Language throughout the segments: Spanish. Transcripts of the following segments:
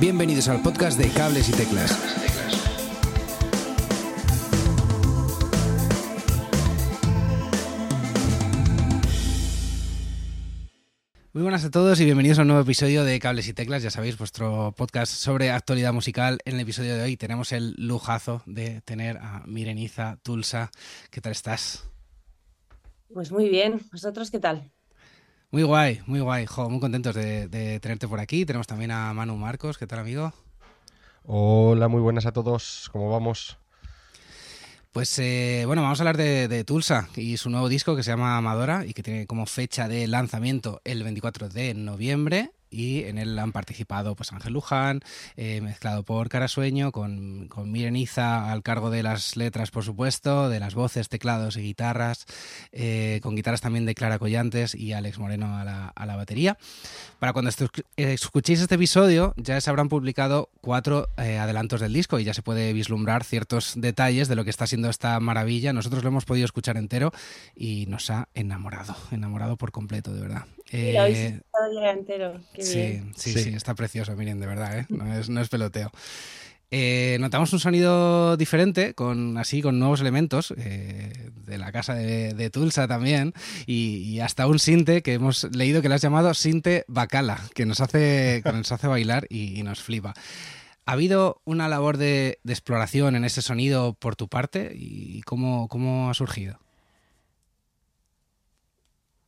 Bienvenidos al podcast de Cables y Teclas. Muy buenas a todos y bienvenidos a un nuevo episodio de Cables y Teclas. Ya sabéis, vuestro podcast sobre actualidad musical. En el episodio de hoy tenemos el lujazo de tener a Mireniza Tulsa. ¿Qué tal estás? Pues muy bien. ¿Vosotros qué tal? Muy guay, muy guay. Jo, muy contentos de, de, tenerte por aquí. Tenemos también a Manu Marcos. ¿Qué tal, amigo? Hola, muy buenas a todos. ¿Cómo vamos? Pues eh, bueno, vamos a hablar de, de, Tulsa y su nuevo disco que se llama Amadora y que tiene como fecha de lanzamiento el 24 de noviembre y en él han participado pues Ángel Luján, eh, mezclado por Carasueño, con, con Mireniza al cargo de las letras, por supuesto, de las voces, teclados y guitarras, eh, con guitarras también de Clara Collantes y Alex Moreno a la, a la batería. Para cuando escuchéis este episodio ya se habrán publicado cuatro eh, adelantos del disco y ya se puede vislumbrar ciertos detalles de lo que está siendo esta maravilla. Nosotros lo hemos podido escuchar entero y nos ha enamorado, enamorado por completo, de verdad. Eh, entero. Sí, sí, sí, sí, está precioso, miren, de verdad, ¿eh? no, es, no es peloteo. Eh, notamos un sonido diferente, con así con nuevos elementos eh, de la casa de, de Tulsa también, y, y, hasta un sinte que hemos leído que le has llamado sinte bacala, que nos hace, que nos hace bailar y, y, nos flipa. ¿Ha habido una labor de, de, exploración en ese sonido por tu parte y cómo, cómo ha surgido?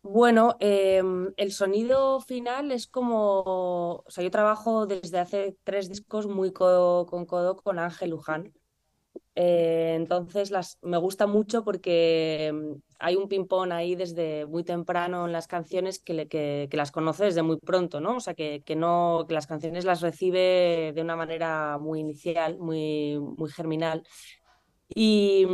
Bueno, eh, el sonido final es como, o sea, yo trabajo desde hace tres discos muy codo con codo con Ángel Luján. Eh, entonces las, me gusta mucho porque hay un ping-pong ahí desde muy temprano en las canciones que, le, que, que, las conoce desde muy pronto, ¿no? O sea, que, que, no, que las canciones las recibe de una manera muy inicial, muy, muy germinal. Y,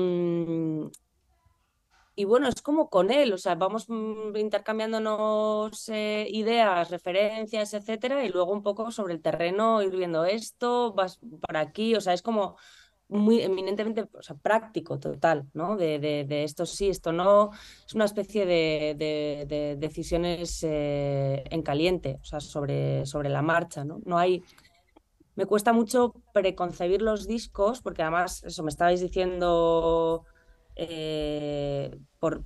y bueno, es como con él, o sea, vamos intercambiándonos eh, ideas, referencias, etcétera, y luego un poco sobre el terreno ir viendo esto, vas para aquí, o sea, es como muy eminentemente o sea, práctico, total, ¿no? De, de, esto sí, esto no, es una especie de, de decisiones eh, en caliente, o sea, sobre, sobre la marcha, ¿no? No hay, me cuesta mucho preconcebir los discos, porque además, eso me estabais diciendo eh, por,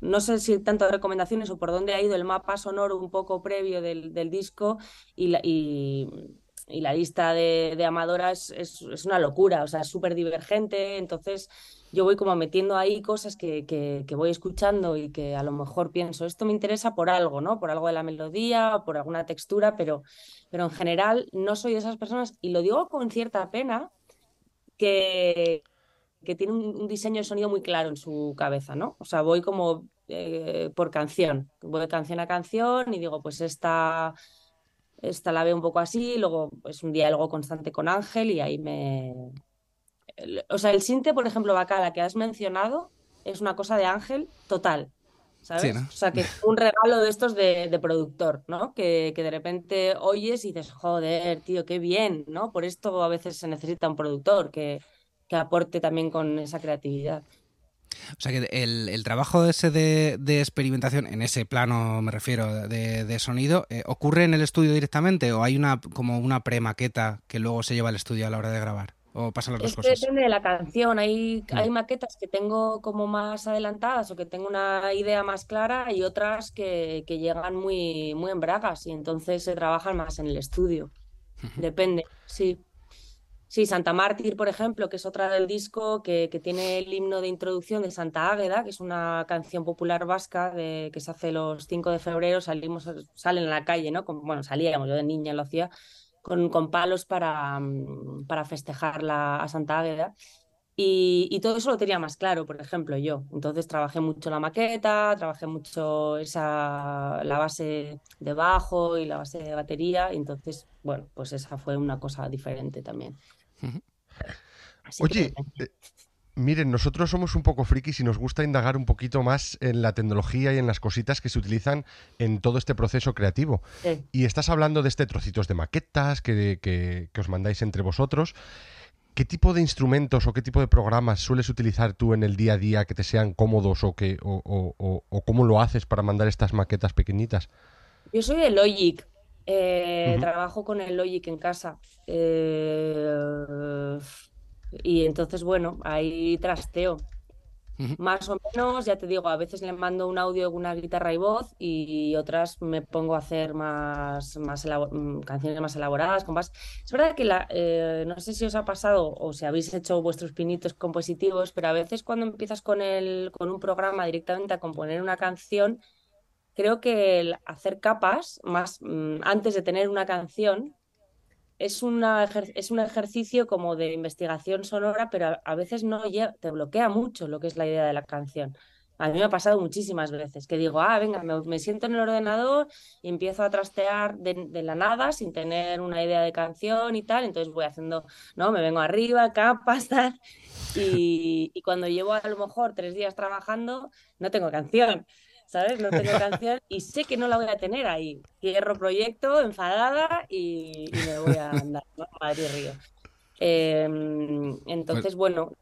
no sé si tanto recomendaciones o por dónde ha ido el mapa sonoro un poco previo del, disco y la, lista de, amadoras es, una locura, o sea, es súper divergente, entonces yo voy como metiendo ahí cosas que, voy escuchando y que a lo mejor pienso, esto me interesa por algo, ¿no? Por algo de la melodía, por alguna textura, pero, pero en general no soy de esas personas y lo digo con cierta pena que que tiene un, un, diseño de sonido muy claro en su cabeza, ¿no? O sea, voy como eh, por canción, voy de canción a canción y digo, pues esta, esta la veo un poco así, luego es pues, un diálogo constante con Ángel y ahí me... O sea, el sinte, por ejemplo, Bacala, que has mencionado, es una cosa de Ángel total, ¿sabes? Sí, ¿no? O sea, que es un regalo de estos de, de productor, ¿no? Que, que, de repente oyes y dices, joder, tío, qué bien, ¿no? Por esto a veces se necesita un productor, que que aporte también con esa creatividad. O sea que el, el trabajo ese de, de, experimentación, en ese plano me refiero, de, de sonido, eh, ¿ocurre en el estudio directamente o hay una como una premaqueta que luego se lleva al estudio a la hora de grabar? ¿O pasan las dos es cosas? Depende de la canción. Hay, mm. hay maquetas que tengo como más adelantadas o que tengo una idea más clara y otras que, que llegan muy, muy en bragas y entonces se trabajan más en el estudio. Depende, sí. Sí, Santa Mártir, por ejemplo, que es otra del disco que, que, tiene el himno de introducción de Santa Águeda, que es una canción popular vasca de, que se hace los 5 de febrero, salimos, salen a la calle, ¿no? Bueno, salíamos, yo de niña lo hacía, con, con palos para, para festejar la, a Santa Águeda. Y, y, todo eso lo tenía más claro, por ejemplo, yo. Entonces trabajé mucho la maqueta, trabajé mucho esa, la base de bajo y la base de batería. Y entonces, bueno, pues esa fue una cosa diferente también. Oye, eh, miren, nosotros somos un poco frikis y nos gusta indagar un poquito más en la tecnología y en las cositas que se utilizan en todo este proceso creativo. Sí. Y estás hablando de este trocitos de maquetas que, que, que os mandáis entre vosotros. ¿Qué tipo de instrumentos o qué tipo de programas sueles utilizar tú en el día a día que te sean cómodos o, que, o, o, o cómo lo haces para mandar estas maquetas pequeñitas? Yo soy de Logic. Eh. Trabajo con el Logic en casa. Eh, y entonces, bueno, ahí trasteo. Más o menos, ya te digo, a veces le mando un audio con una guitarra y voz y otras me pongo a hacer más, más mm, canciones más elaboradas, con más... Es verdad que la, eh, no sé si os ha pasado o si habéis hecho vuestros pinitos compositivos, pero a veces cuando empiezas con el, con un programa directamente a componer una canción, creo que hacer capas más mm, antes de tener una canción es, una es un ejercicio como de investigación sonora, pero a, veces no te bloquea mucho lo que es la idea de la canción. A mí me ha pasado muchísimas veces que digo, ah, venga, me, siento en el ordenador y empiezo a trastear de, la nada sin tener una idea de canción y tal. Entonces voy haciendo, ¿no? Me vengo arriba, capas, tal. Y cuando llevo a lo mejor tres días trabajando, no tengo canción. ¿Sabes? No tengo canción y sé que no la voy a tener ahí. Cierro proyecto, enfadada y, y me voy a andar, ¿no? A Madrid Río. Eh, entonces, bueno,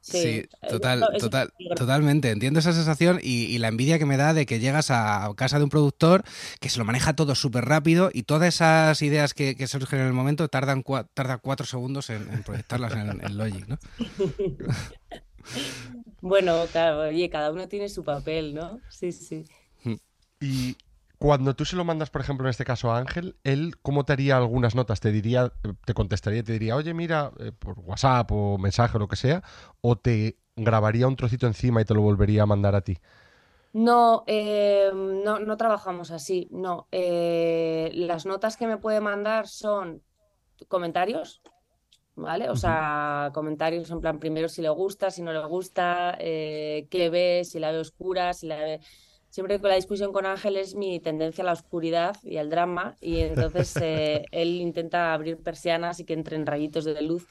Sí, sí. total, total, totalmente. Entiendo esa sensación y, y la envidia que me da de que llegas a casa de un productor que se lo maneja todo súper rápido y todas esas ideas que, que surgen en el momento tardan, cua- tardan cuatro segundos en, en proyectarlas en, en Logic, ¿no? Bueno, claro, oye, cada uno tiene su papel, ¿no? Sí, sí. Y cuando tú se lo mandas, por ejemplo, en este caso a Ángel, él, ¿cómo te haría algunas notas? ¿Te diría, te contestaría, te diría, oye, mira, eh, por WhatsApp o mensaje o lo que sea? ¿O te grabaría un trocito encima y te lo volvería a mandar a ti? No, eh, no, no trabajamos así, no. Eh, las notas que me puede mandar son comentarios, ¿vale? O sea, comentarios en plan, primero si le gusta, si no le gusta, eh, qué ve, si la ve oscura, si la ve... Siempre con la discusión con Ángel es mi tendencia a la oscuridad y al drama, y entonces eh, él intenta abrir persianas y que entren rayitos de luz,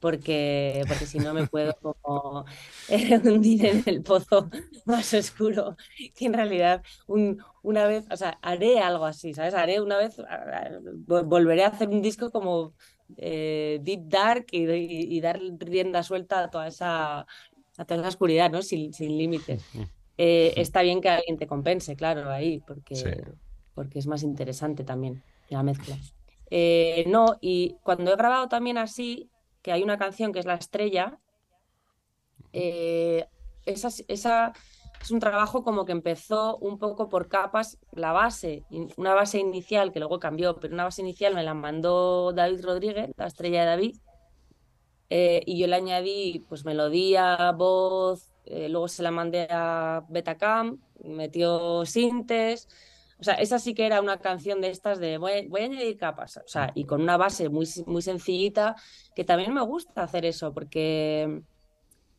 porque, porque si no me puedo como hundir en el pozo más oscuro, que en realidad un, una vez, o sea, haré algo así, ¿sabes? Haré una vez, ah, vol- volveré a hacer un disco como eh, Deep Dark y, y- y dar rienda suelta a toda esa, a toda esa oscuridad, ¿no? Sin, sin límites. Eh, está bien que alguien te compense, claro, ahí, porque, Sí. porque es más interesante también la mezcla. Eh, no, y cuando he grabado también así, que hay una canción que es La Estrella, esa, esa es un trabajo como que empezó un poco por capas, la base, una base inicial que luego cambió, pero una base inicial me la mandó David Rodríguez, La Estrella de David, eh, y yo le añadí pues melodía, voz, eh, luego se la mandé a Betacam, metió sintes, o sea, esa sí que era una canción de estas de voy, voy a añadir capas, o sea, y con una base muy, muy sencillita, que también me gusta hacer eso, porque,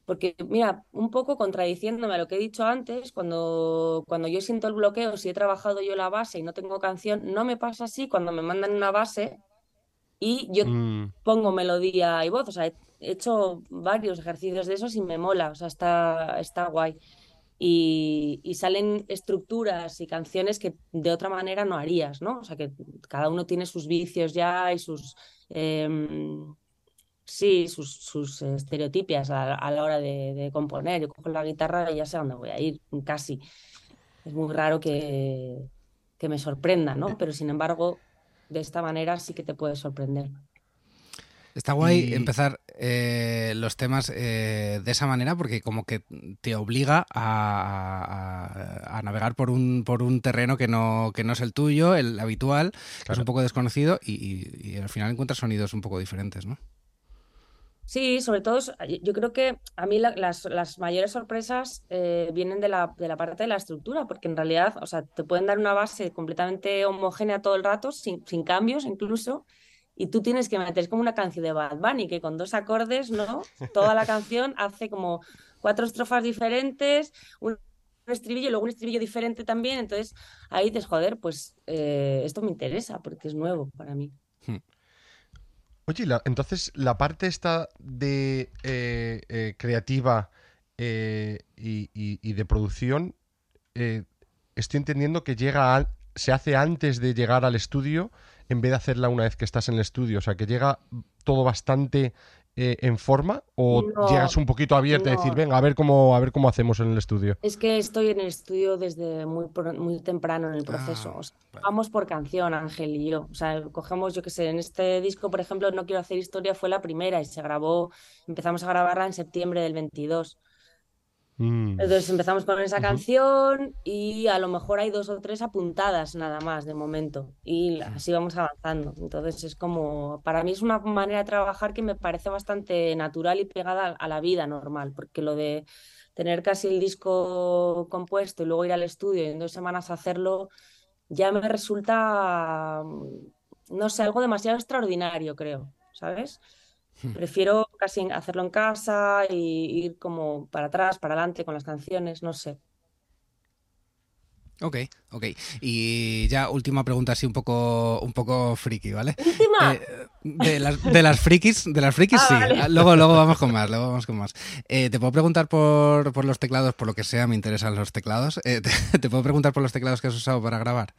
porque mira, un poco contradiciéndome a lo que he dicho antes, cuando, cuando yo siento el bloqueo, si he trabajado yo la base y no tengo canción, no me pasa así cuando me mandan una base y yo Mm, pongo melodía y voz. O sea, he he hecho varios ejercicios de esos y me mola. O sea, está, está guay. Y, y salen estructuras y canciones que de otra manera no harías, ¿no? O sea, que cada uno tiene sus vicios ya y sus, em, sí, sus, sus estereotipias a, a la hora de, de componer. Yo cojo la guitarra y ya sé a dónde voy a ir, casi. Es muy raro que, que me sorprenda, ¿no? Pero sin embargo, de esta manera sí que te puede sorprender. Está guay Y- empezar eh, los temas eh, de esa manera porque como que te obliga a, a- a navegar por un, por un terreno que no, que no es el tuyo, el habitual, que es Claro. un poco desconocido y, y- y al final encuentras sonidos un poco diferentes, ¿no? Sí, sobre todo, yo creo que a mí la- las, las mayores sorpresas eh, vienen de la, de la parte de la estructura, porque en realidad, o sea, te pueden dar una base completamente homogénea todo el rato, sin, sin cambios incluso, y tú tienes que meter, como una canción de Bad Bunny, que con dos acordes, ¿no? Toda la canción hace como cuatro estrofas diferentes, un, estribillo, luego un estribillo diferente también, entonces ahí dices, joder, pues eh, esto me interesa, porque es nuevo para mí. Oye, entonces la parte esta de eh, eh, creativa eh, y, de producción, estoy entendiendo que llega se hace antes de llegar al estudio en vez de hacerla una vez que estás en el estudio. O sea, que llega todo bastante eh, en forma o No, llegas un poquito abierto a decir, no. venga, a ver cómo, a ver cómo hacemos en el estudio? Es que estoy en el estudio desde muy, muy temprano en el proceso. Ah, O sea, vale. vamos por canción, Ángel y yo. O sea, cogemos, yo qué sé, en este disco, por ejemplo, No Quiero Hacer Historia fue la primera y se grabó, empezamos a grabarla en septiembre del 22. Mm. Entonces empezamos con esa canción y a lo mejor hay dos o tres apuntadas nada más de momento y así vamos avanzando. Entonces es como, para mí es una manera de trabajar que me parece bastante natural y pegada a la vida normal, porque lo de tener casi el disco compuesto y luego ir al estudio y en dos semanas hacerlo ya me resulta, mm, no sé, algo demasiado extraordinario, creo, ¿sabes? Prefiero casi hacerlo en casa y ir como para atrás, para adelante con las canciones, no sé. Ok, ok. Y ya última pregunta así un poco, un poco friki, ¿vale? ¡Última! Eh, de, las, de las frikis, de las frikis Ah, sí. vale. Ah, Luego, luego vamos con más, luego vamos con más. Eh, te puedo preguntar por, por los teclados, por lo que sea, me interesan los teclados. Eh, te, te puedo preguntar por los teclados que has usado para grabar.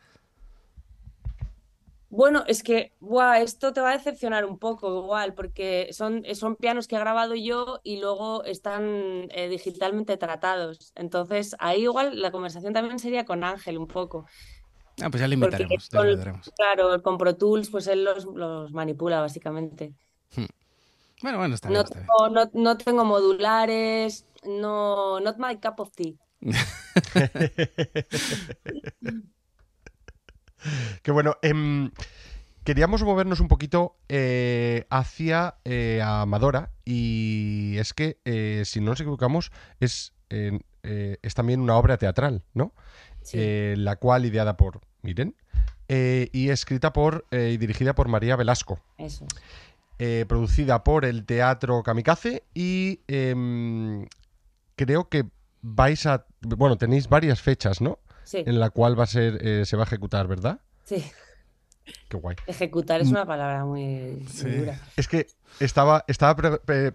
Bueno, es que buah, esto te va a decepcionar un poco igual, porque son, son pianos que he grabado yo y luego están eh, digitalmente tratados. Entonces, ahí igual la conversación también sería con Ángel un poco. Ah, pues ya le invitaremos, ya claro, con Pro Tools, pues él los, los manipula básicamente. Bueno, bueno, está bien, No está bien. tengo, no, no tengo modulares, no, not my cup of tea. Qué bueno. em, queríamos movernos un poquito eh, hacia eh, Amadora y es que, eh, si no nos equivocamos, es, eh, es también una obra teatral, ¿no? Sí. La cual ideada por Miren y escrita por y dirigida por María Velasco. Eso. producida por el Teatro Kamikaze y em, creo que vais a... Bueno, tenéis varias fechas, ¿no? Sí, En la cual va a ser, eh, se va a ejecutar, ¿verdad? sí. Qué guay. Ejecutar es una palabra muy, muy Sí. dura. Es que estaba, estaba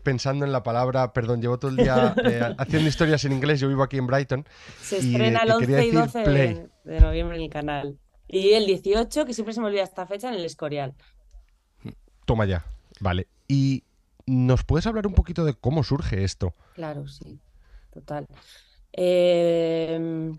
pensando en la palabra, perdón, llevo todo el día eh, haciendo historias en inglés, yo vivo aquí en Brighton. Se Y, estrena eh, el que quería 11 y decir 12 play. de, de noviembre en el canal. Y el 18, que siempre se me olvida esta fecha, en el Escorial. Toma ya. Vale. Y ¿nos puedes hablar un poquito de cómo surge esto? Claro, sí, total. Eh,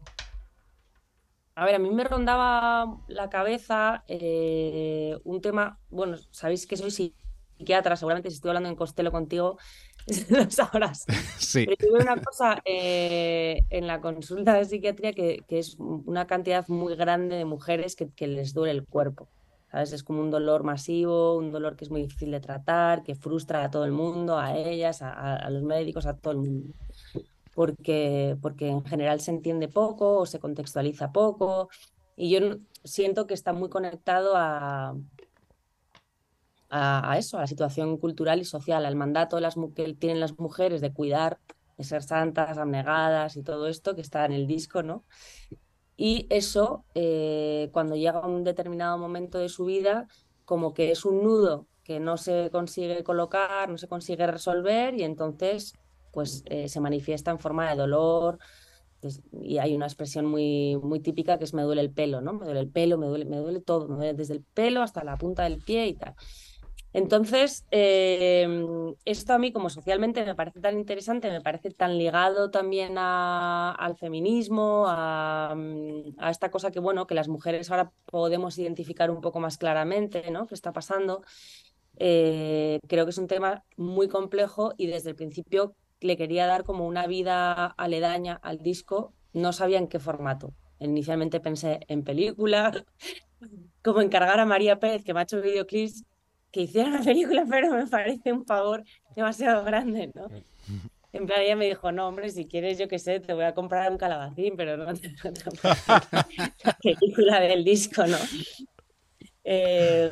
a ver, a mí me rondaba la cabeza eh, un tema, bueno, sabéis que soy psiquiatra, seguramente si estoy hablando en Costello contigo, lo sabrás. Sí. Pero veo una cosa eh, en la consulta de psiquiatría que, que es una cantidad muy grande de mujeres que, que les duele el cuerpo. ¿Sabes? Es como un dolor masivo, un dolor que es muy difícil de tratar, que frustra a todo el mundo, a ellas, a los médicos, a todo el mundo. Porque, porque en general se entiende poco o se contextualiza poco. Y yo siento que está muy conectado a, a, eso, a la situación cultural y social, al mandato que tienen las mujeres de cuidar, de ser santas, abnegadas y todo esto que está en el disco, ¿no? Y eso, eh, cuando llega un determinado momento de su vida, como que es un nudo que no se consigue colocar, no se consigue resolver y entonces pues eh, se manifiesta en forma de dolor. pues, y hay una expresión muy, muy típica que es me duele el pelo, ¿no? Me duele el pelo, me duele, me duele todo, me duele desde el pelo hasta la punta del pie y tal. Entonces, eh, esto a mí como socialmente me parece tan interesante, me parece tan ligado también al feminismo, a, a esta cosa que, bueno, que las mujeres ahora podemos identificar un poco más claramente, ¿no? ¿Qué está pasando? Eh, creo que es un tema muy complejo y desde el principio le quería dar como una vida aledaña al disco, no sabía en qué formato. Inicialmente pensé en película, como encargar a María Pérez, que me ha hecho videoclips, que hiciera una película, pero me parece un favor demasiado grande, ¿no? En plan, ella me dijo, no, hombre, si quieres, yo qué sé, te voy a comprar un calabacín, pero no te, no la película del disco, ¿no? Eh,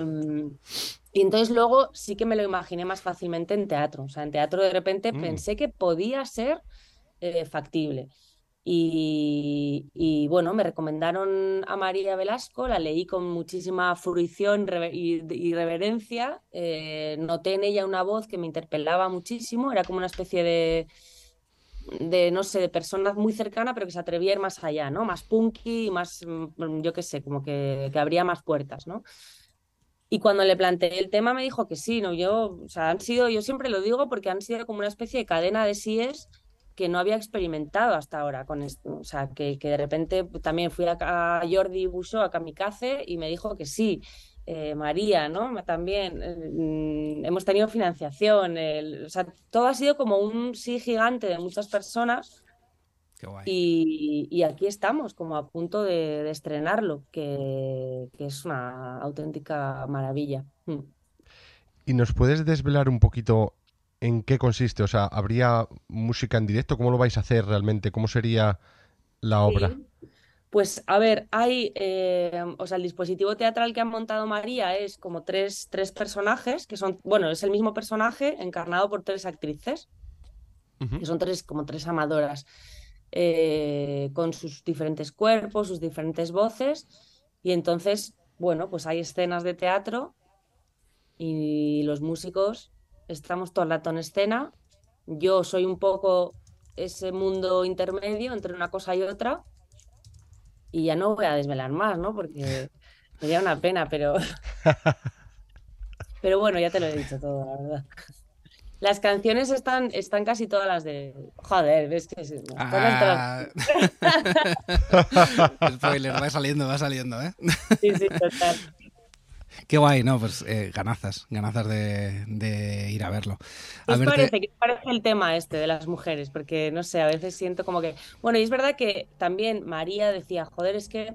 y entonces luego sí que me lo imaginé más fácilmente en teatro. O sea, en teatro de repente Mm. pensé que podía ser eh, factible. Y, y, bueno, me recomendaron a María Velasco, la leí con muchísima fruición y reverencia. eh, noté en ella una voz que me interpelaba muchísimo, era como una especie de, de, no sé, de persona muy cercana, pero que se atrevía a ir más allá, ¿no? Más punky, más, mm, yo qué sé, como que, que abría más puertas, ¿no? Y cuando le planteé el tema me dijo que sí, ¿no? Yo, o sea, han sido, yo siempre lo digo porque han sido como una especie de cadena de síes que no había experimentado hasta ahora con esto. O sea, que, que de repente también fui a, a Jordi Busso, a Kamikaze, y me dijo que sí. Eh, María, ¿no? También eh, hemos tenido financiación. el- o sea, todo ha sido como un sí gigante de muchas personas Qué guay. y, y aquí estamos, como a punto de, de estrenarlo, que, que es una auténtica maravilla. Mm. ¿Y nos puedes desvelar un poquito en qué consiste? O sea, ¿habría música en directo? ¿Cómo lo vais a hacer realmente? ¿Cómo sería la obra? Sí. Pues a ver, hay, eh, o sea, el dispositivo teatral que ha montado María es como tres, tres personajes, que son, bueno, es el mismo personaje encarnado por tres actrices, que son tres, como tres amadoras, eh, con sus diferentes cuerpos, sus diferentes voces, y entonces, bueno, pues hay escenas de teatro y los músicos estamos todo el rato en escena. Yo soy un poco ese mundo intermedio entre una cosa y otra y ya no voy a desvelar más, ¿no? Porque sería una pena, pero, pero bueno, ya te lo he dicho todo, la verdad. Las canciones están, están casi todas las de... Joder, ves que... sí, Ah. Spoiler, va saliendo, va saliendo, ¿eh? Sí, sí, total. Qué guay, no, pues eh, ganazas, ganazas de, de ir a verlo. ¿Qué A os verte- parece? ¿Qué os parece el tema este de las mujeres? Porque, no sé, a veces siento como que... Bueno, y es verdad que también María decía, joder, es que...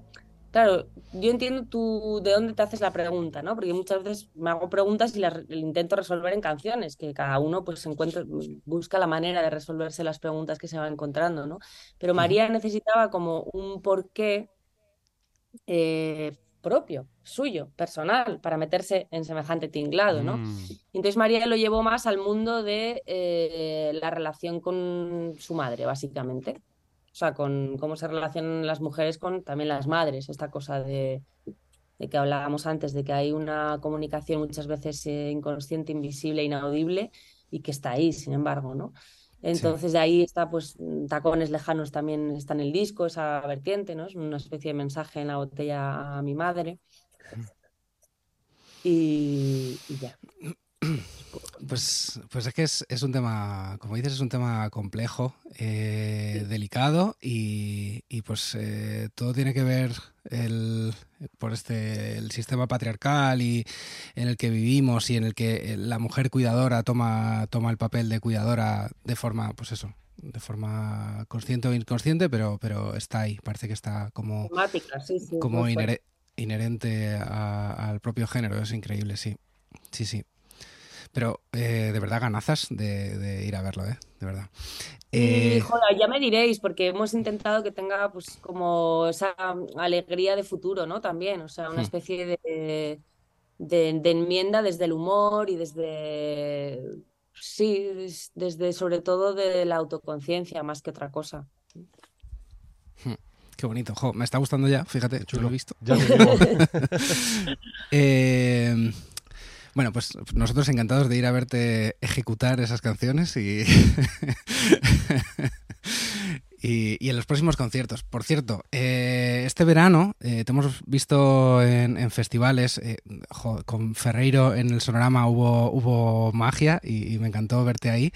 Claro, yo entiendo tú de dónde te haces la pregunta, ¿no? Porque muchas veces me hago preguntas y las intento resolver en canciones, que cada uno pues encuentra, busca la manera de resolverse las preguntas que se va encontrando, ¿no? Pero María necesitaba como un porqué eh, propio, suyo, personal, para meterse en semejante tinglado, ¿no? Mm. Entonces María lo llevó más al mundo de eh, la relación con su madre, básicamente. O sea, con cómo se relacionan las mujeres con también las madres, esta cosa de, de que hablábamos antes, de que hay una comunicación muchas veces eh, inconsciente, invisible, inaudible, y que está ahí, sin embargo, ¿no? Entonces de ahí está, pues, Tacones Lejanos también está en el disco, esa vertiente, ¿no? Es una especie de mensaje en la botella a mi madre. Y, y ya. Pues, pues es que es, es un tema, como dices, es un tema complejo, eh, delicado y, y pues eh, todo tiene que ver el, por este el sistema patriarcal y en el que vivimos y en el que la mujer cuidadora toma, toma el papel de cuidadora de forma, pues eso, de forma consciente o inconsciente, pero, pero está ahí, parece que está como, Temática, sí, sí, como inherente a- al propio género, es increíble, sí. Sí, sí. Pero eh, de verdad ganazas de, de ir a verlo, ¿eh? De verdad. Y, Eh, joder, ya me diréis, porque hemos intentado que tenga pues como esa alegría de futuro, ¿no? También, o sea, una Hmm. especie de, de, de enmienda desde el humor y desde, sí, des- desde sobre todo de la autoconciencia más que otra cosa. qué bonito. Jo, me está gustando ya, fíjate, yo lo he visto. Ya digo. Eh, bueno, pues nosotros encantados de ir a verte ejecutar esas canciones y, y, en los próximos conciertos. Por cierto, eh, este verano eh, te hemos visto en, festivales, eh, con Ferreiro en el Sonorama hubo, hubo magia y, y me encantó verte ahí.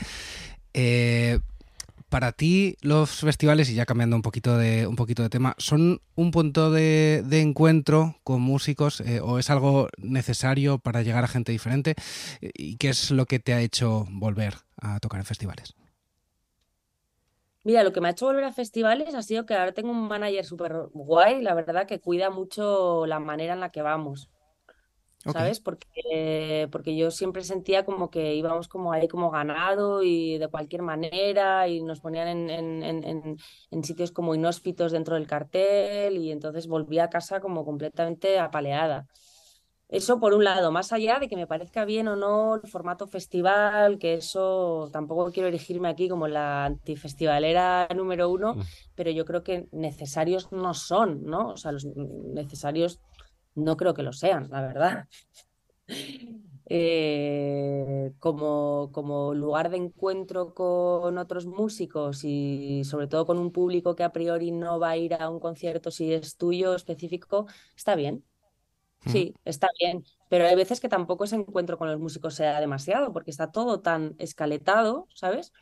Eh, para ti los festivales, y ya cambiando un poquito de, un poquito de tema, ¿son un punto de, encuentro con músicos eh, o es algo necesario para llegar a gente diferente? ¿Y qué es lo que te ha hecho volver a tocar en festivales? Mira, lo que me ha hecho volver a festivales ha sido que ahora tengo un manager súper guay, la verdad, que cuida mucho la manera en la que vamos. Ok. ¿sabes? Porque, porque yo siempre sentía como que íbamos como ahí como ganado y de cualquier manera y nos ponían en, en, en, en- en sitios como inhóspitos dentro del cartel y entonces volví a casa como completamente apaleada. Eso por un lado, más allá de que me parezca bien o no el formato festival, que eso tampoco quiero erigirme aquí como la antifestivalera número uno, Mm. pero yo creo que necesarios no son, ¿no? O sea, los necesarios no creo que lo sean, la verdad. Eh, como, como lugar de encuentro con otros músicos y sobre todo con un público que a priori no va a ir a un concierto si es tuyo específico, está bien. Sí, está bien, pero hay veces que tampoco ese encuentro con los músicos sea demasiado, porque está todo tan escaletado, ¿sabes?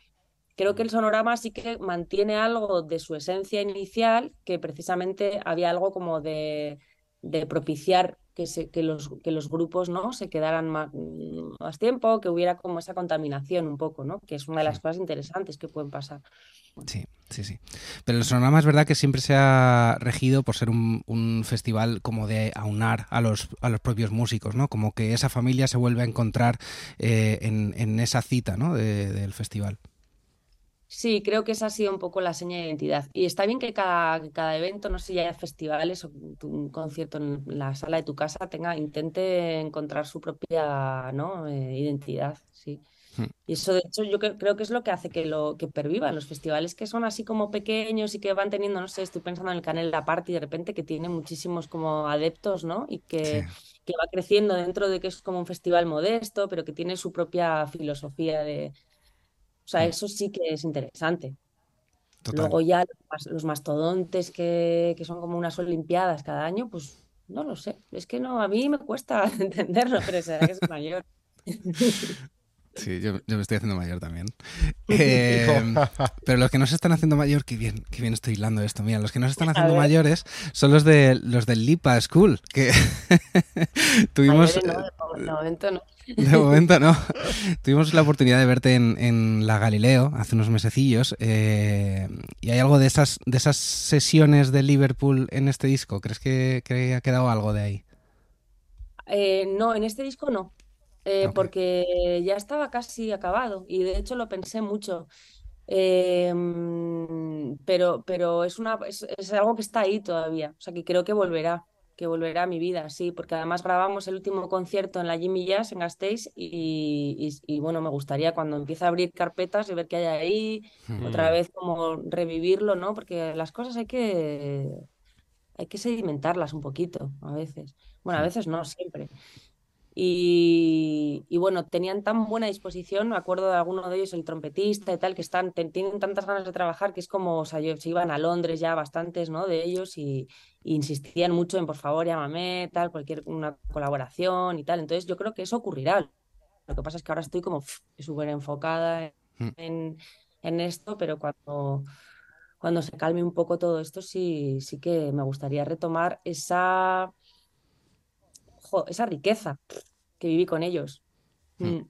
Creo que el sonorama sí que mantiene algo de su esencia inicial, que precisamente había algo como de, de propiciar que, se, que, los, que los grupos ¿no? se quedaran más, más, tiempo, que hubiera como esa contaminación un poco, ¿no? que es una de las cosas interesantes que pueden pasar. Sí, sí, sí. Pero el Sonorama es verdad que siempre se ha regido por ser un, un, festival como de aunar a los, a los propios músicos, ¿no? Como que esa familia se vuelve a encontrar eh, en, en, esa cita ¿no? de, del festival. Sí, creo que esa ha sido un poco la seña de identidad. Y está bien que cada, cada evento, no sé si haya festivales o un concierto en la sala de tu casa, tenga, intente encontrar su propia ¿no? eh, identidad. Sí. Y eso, de hecho, yo creo que es lo que hace que lo que pervivan los festivales que son así como pequeños y que van teniendo, no sé, estoy pensando en el Canela Party de repente que tiene muchísimos como adeptos, ¿no? Y que, sí. que va creciendo dentro de que es como un festival modesto, pero que tiene su propia filosofía de, o sea, eso sí que es interesante. Total. Luego ya los, los mastodontes que, que, son como unas olimpiadas cada año, pues no lo sé. Es que no, a mí me cuesta entenderlo, pero será que es mayor. Sí, yo, yo, me estoy haciendo mayor también. Eh, pero los que no se están haciendo mayor, qué bien, qué bien estoy hilando esto. Mira, los que no se están haciendo mayores son los de los del Lipa School, que tuvimos. No, de, momento no. De momento no. Tuvimos la oportunidad de verte en, en la Galileo hace unos mesecillos. Eh, ¿Y hay algo de esas, de esas sesiones de Liverpool en este disco? ¿Crees que, que ha quedado algo de ahí? Eh, no, en este disco no. Eh, okay. porque ya estaba casi acabado y de hecho lo pensé mucho. Eh, pero, pero es, una, es, es, algo que está ahí todavía, o sea que creo que volverá, que volverá a mi vida, sí, porque además grabamos el último concierto en la Jimmy Jazz en Gasteiz y, y, y bueno, me gustaría cuando empiece a abrir carpetas y ver qué hay ahí, mm. otra vez como revivirlo, ¿no? Porque las cosas hay que, hay que sedimentarlas un poquito a veces, bueno, a veces no, siempre. Y, y, bueno, tenían tan buena disposición, me acuerdo de alguno de ellos, el trompetista y tal, que están, tienen tantas ganas de trabajar que es como, o sea, yo, se iban a Londres ya bastantes, ¿no? De ellos y, y, insistían mucho en, por favor, llámame, tal, cualquier una colaboración y tal. Entonces yo creo que eso ocurrirá. Lo que pasa es que ahora estoy como súper enfocada en, en, en, esto, pero cuando, cuando se calme un poco todo esto, sí, sí que me gustaría retomar esa esa riqueza que viví con ellos. Mm.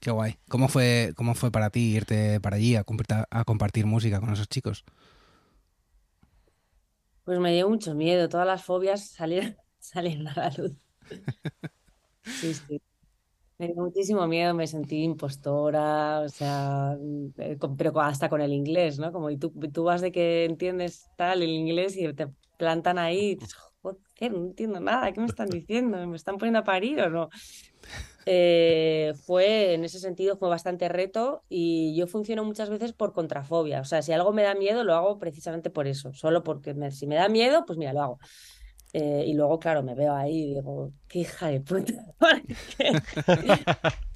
Qué guay. ¿Cómo fue, ¿Cómo fue para ti irte para allí a, a compartir música con esos chicos? Pues me dio mucho miedo, todas las fobias salieron, salieron a la luz. Sí, sí. Me dio muchísimo miedo, me sentí impostora, o sea, eh, pero hasta con el inglés, ¿no? Como y tú, tú vas de que entiendes tal el inglés y te plantan ahí, no entiendo nada, ¿qué me están diciendo? ¿Me están poniendo a parir o no? Eh, fue, en ese sentido, fue bastante reto y yo funciono muchas veces por contrafobia. O sea, si algo me da miedo, lo hago precisamente por eso, solo porque si me da miedo, pues mira, lo hago. Eh, y luego, claro, me veo ahí y digo, qué hija de puta.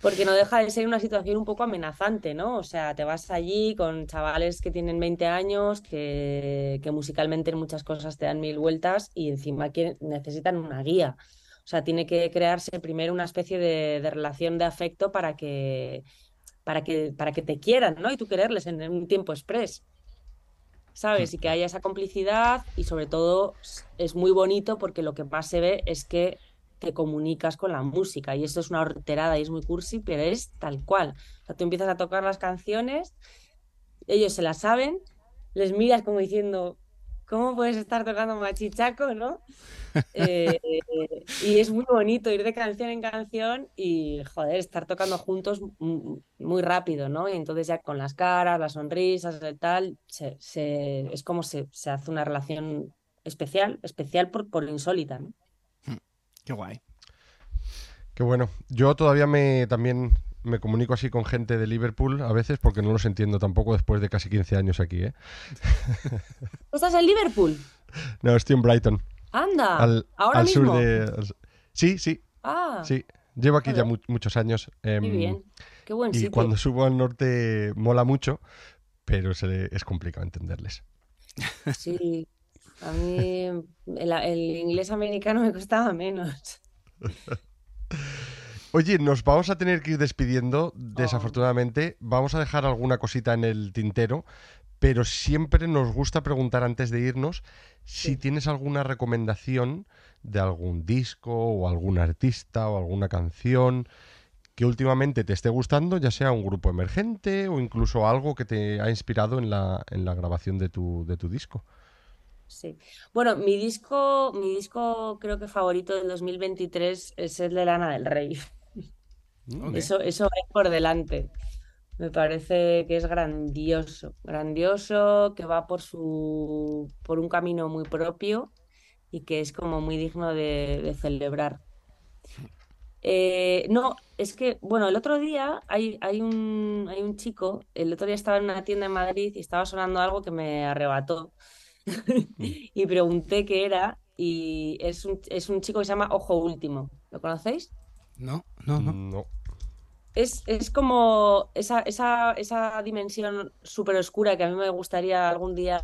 porque no deja de ser una situación un poco amenazante, ¿no? O sea, te vas allí con chavales que tienen 20 años, que, que musicalmente en muchas cosas te dan mil vueltas y encima que necesitan una guía. O sea, tiene que crearse primero una especie de, de relación de afecto para que, para, que, para que te quieran, ¿no? Y tú quererles en un tiempo express. ¿Sabes? Y que haya esa complicidad y sobre todo es muy bonito porque lo que más se ve es que te comunicas con la música. Y esto es una horterada y es muy cursi, pero es tal cual. O sea, tú empiezas a tocar las canciones, ellos se las saben, les miras como diciendo, ¿cómo puedes estar tocando machichaco, no? Eh, y es muy bonito ir de canción en canción y, joder, estar tocando juntos muy rápido, ¿no? Y entonces ya con las caras, las sonrisas, y tal, se, se, es como se, se hace una relación especial, especial por, por insólita, ¿no? Qué guay. Qué bueno. Yo todavía me también me comunico así con gente de Liverpool a veces porque no los entiendo tampoco después de casi 15 años aquí, ¿eh? ¿Tú estás en Liverpool? No, estoy en Brighton. Anda. Al, ¿Ahora al mismo? sur de. al- Sí, sí, Ah, sí. Llevo aquí ya mu- muchos años. em, muy bien. Qué buen y sitio. cuando subo al norte mola mucho, pero se le- es complicado entenderles. Sí. A mí el, el inglés americano me costaba menos. Oye, nos vamos a tener que ir despidiendo, Oh. desafortunadamente. Vamos a dejar alguna cosita en el tintero, pero siempre nos gusta preguntar antes de irnos si tienes alguna recomendación de algún disco o algún artista o alguna canción que últimamente te esté gustando, ya sea un grupo emergente o incluso algo que te ha inspirado en la, en la grabación de tu, de tu disco. Sí. Bueno, mi disco, mi disco creo que favorito del 2023 es el de Lana del Rey. Ok. Eso, eso va por delante. Me parece que es grandioso, grandioso, que va por su, por un camino muy propio y que es como muy digno de, de celebrar. Eh, no, es que, bueno, el otro día hay, hay un, hay un chico, el otro día estaba en una tienda en Madrid y estaba sonando algo que me arrebató y pregunté qué era y es un, es un chico que se llama Ojo Último. ¿Lo conocéis? No, no, no. No. Es, es como esa, esa, esa dimensión súper oscura que a mí me gustaría algún día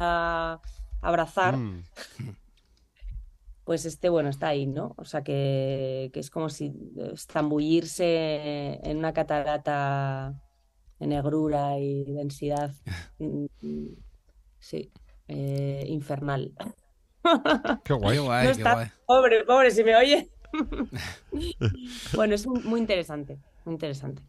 abrazar, Mm. pues este, bueno, está ahí, ¿no? O sea, que, que es como si estambullirse en una catarata de negrura y densidad, mm, mm, sí, eh, infernal. Qué guay. Guay, No qué guay. Pobre, pobre, si me oye. Bueno, es muy interesante, muy interesante.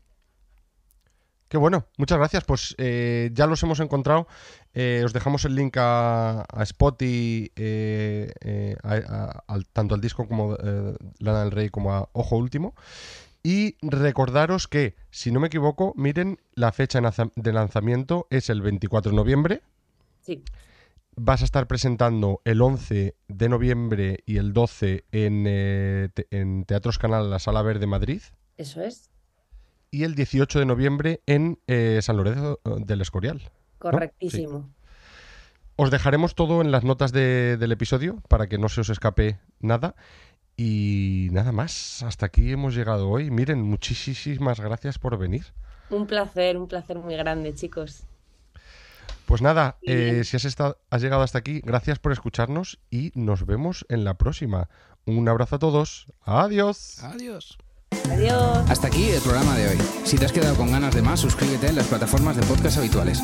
Qué bueno, muchas gracias. Pues eh, ya los hemos encontrado. Eh, os dejamos el link a, a Spotify, eh, eh, a- a- al- tanto al disco como eh, Lana del Rey como a Ojo Último. Y recordaros que, si no me equivoco, miren, la fecha de lanzamiento es el 24 de noviembre. Sí, Vas a estar presentando el 11 de noviembre y el 12 en, eh, te- en Teatros Canal, la Sala Verde Madrid. eso es, Y el 18 de noviembre en eh, San Lorenzo eh, del Escorial. correctísimo. Os dejaremos todo en las notas de- del episodio para que no se os escape nada. Y nada más, hasta aquí hemos llegado hoy. Miren, muchísimas gracias por venir. Un placer, un placer muy grande, chicos. Pues nada, eh, si has, estado- has llegado hasta aquí, gracias por escucharnos y nos vemos en la próxima. Un abrazo a todos. Adiós. Adiós. Adiós. Hasta aquí el programa de hoy. Si te has quedado con ganas de más, suscríbete en las plataformas de podcast habituales.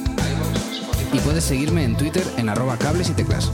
Y puedes seguirme en Twitter en arroba cables y teclas.